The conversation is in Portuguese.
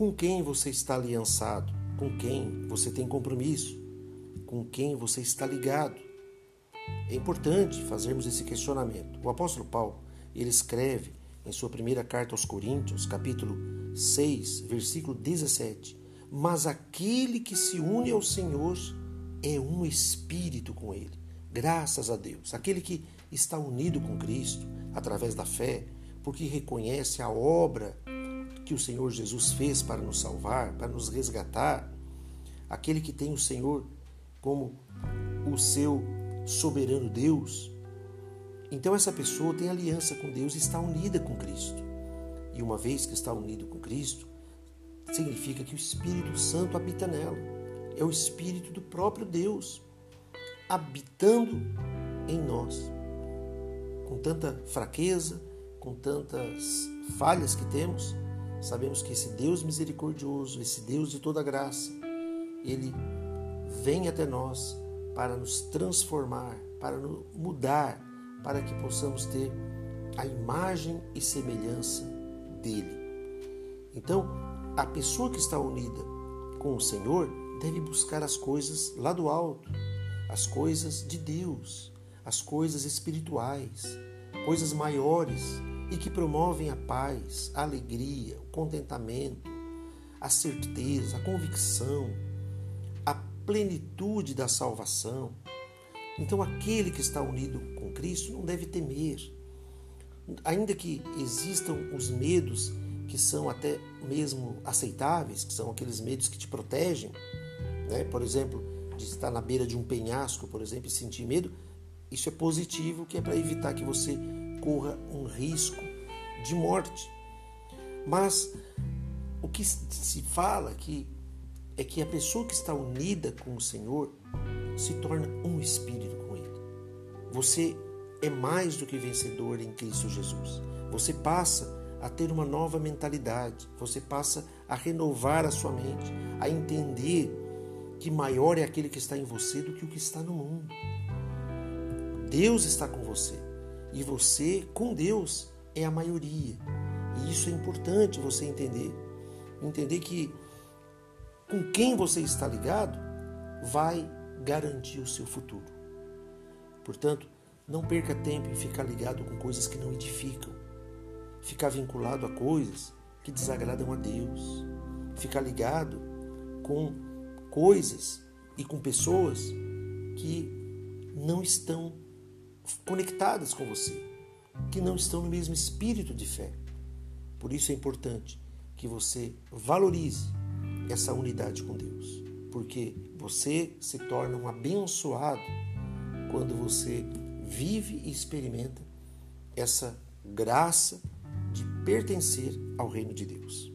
Com quem você está aliançado? Com quem você tem compromisso? Com quem você está ligado? É importante fazermos esse questionamento. O apóstolo Paulo, ele escreve em sua primeira carta aos Coríntios, capítulo 6, versículo 17: Mas aquele que se une ao Senhor é um espírito com ele. Graças a Deus. Aquele que está unido com Cristo através da fé, porque reconhece a obra que o Senhor Jesus fez para nos salvar, para nos resgatar, aquele que tem o Senhor como o seu soberano Deus, então essa pessoa tem aliança com Deus e está unida com Cristo. E uma vez que está unido com Cristo, significa que o Espírito Santo habita nela. É o Espírito do próprio Deus habitando em nós. Com tanta fraqueza, com tantas falhas que temos, sabemos que esse Deus misericordioso, esse Deus de toda graça, ele vem até nós para nos transformar, para nos mudar para que possamos ter a imagem e semelhança dele. Então, a pessoa que está unida com o Senhor deve buscar as coisas lá do alto, as coisas de Deus, as coisas espirituais, coisas maiores e que promovem a paz, a alegria, o contentamento, a certeza, a convicção, a plenitude da salvação, então, aquele que está unido com Cristo não deve temer. Ainda que existam os medos que são até mesmo aceitáveis, que são aqueles medos que te protegem, né? por exemplo, de estar na beira de um penhasco, por exemplo, e sentir medo, isso é positivo, que é para evitar que você corra um risco de morte. Mas o que se fala aqui é que a pessoa que está unida com o Senhor se torna um espírito com Ele. Você é mais do que vencedor em Cristo Jesus. Você passa a ter uma nova mentalidade, você passa a renovar a sua mente, a entender que maior é aquele que está em você do que o que está no mundo. Deus está com você e você, com Deus, é a maioria. E isso é importante você entender. Entender que com quem você está ligado vai garantir o seu futuro. Portanto, não perca tempo em ficar ligado com coisas que não edificam, ficar vinculado a coisas que desagradam a Deus, ficar ligado com coisas e com pessoas que não estão conectadas com você, que não estão no mesmo espírito de fé. Por isso é importante que você valorize essa unidade com Deus porque você se torna um abençoado quando você vive e experimenta essa graça de pertencer ao reino de Deus.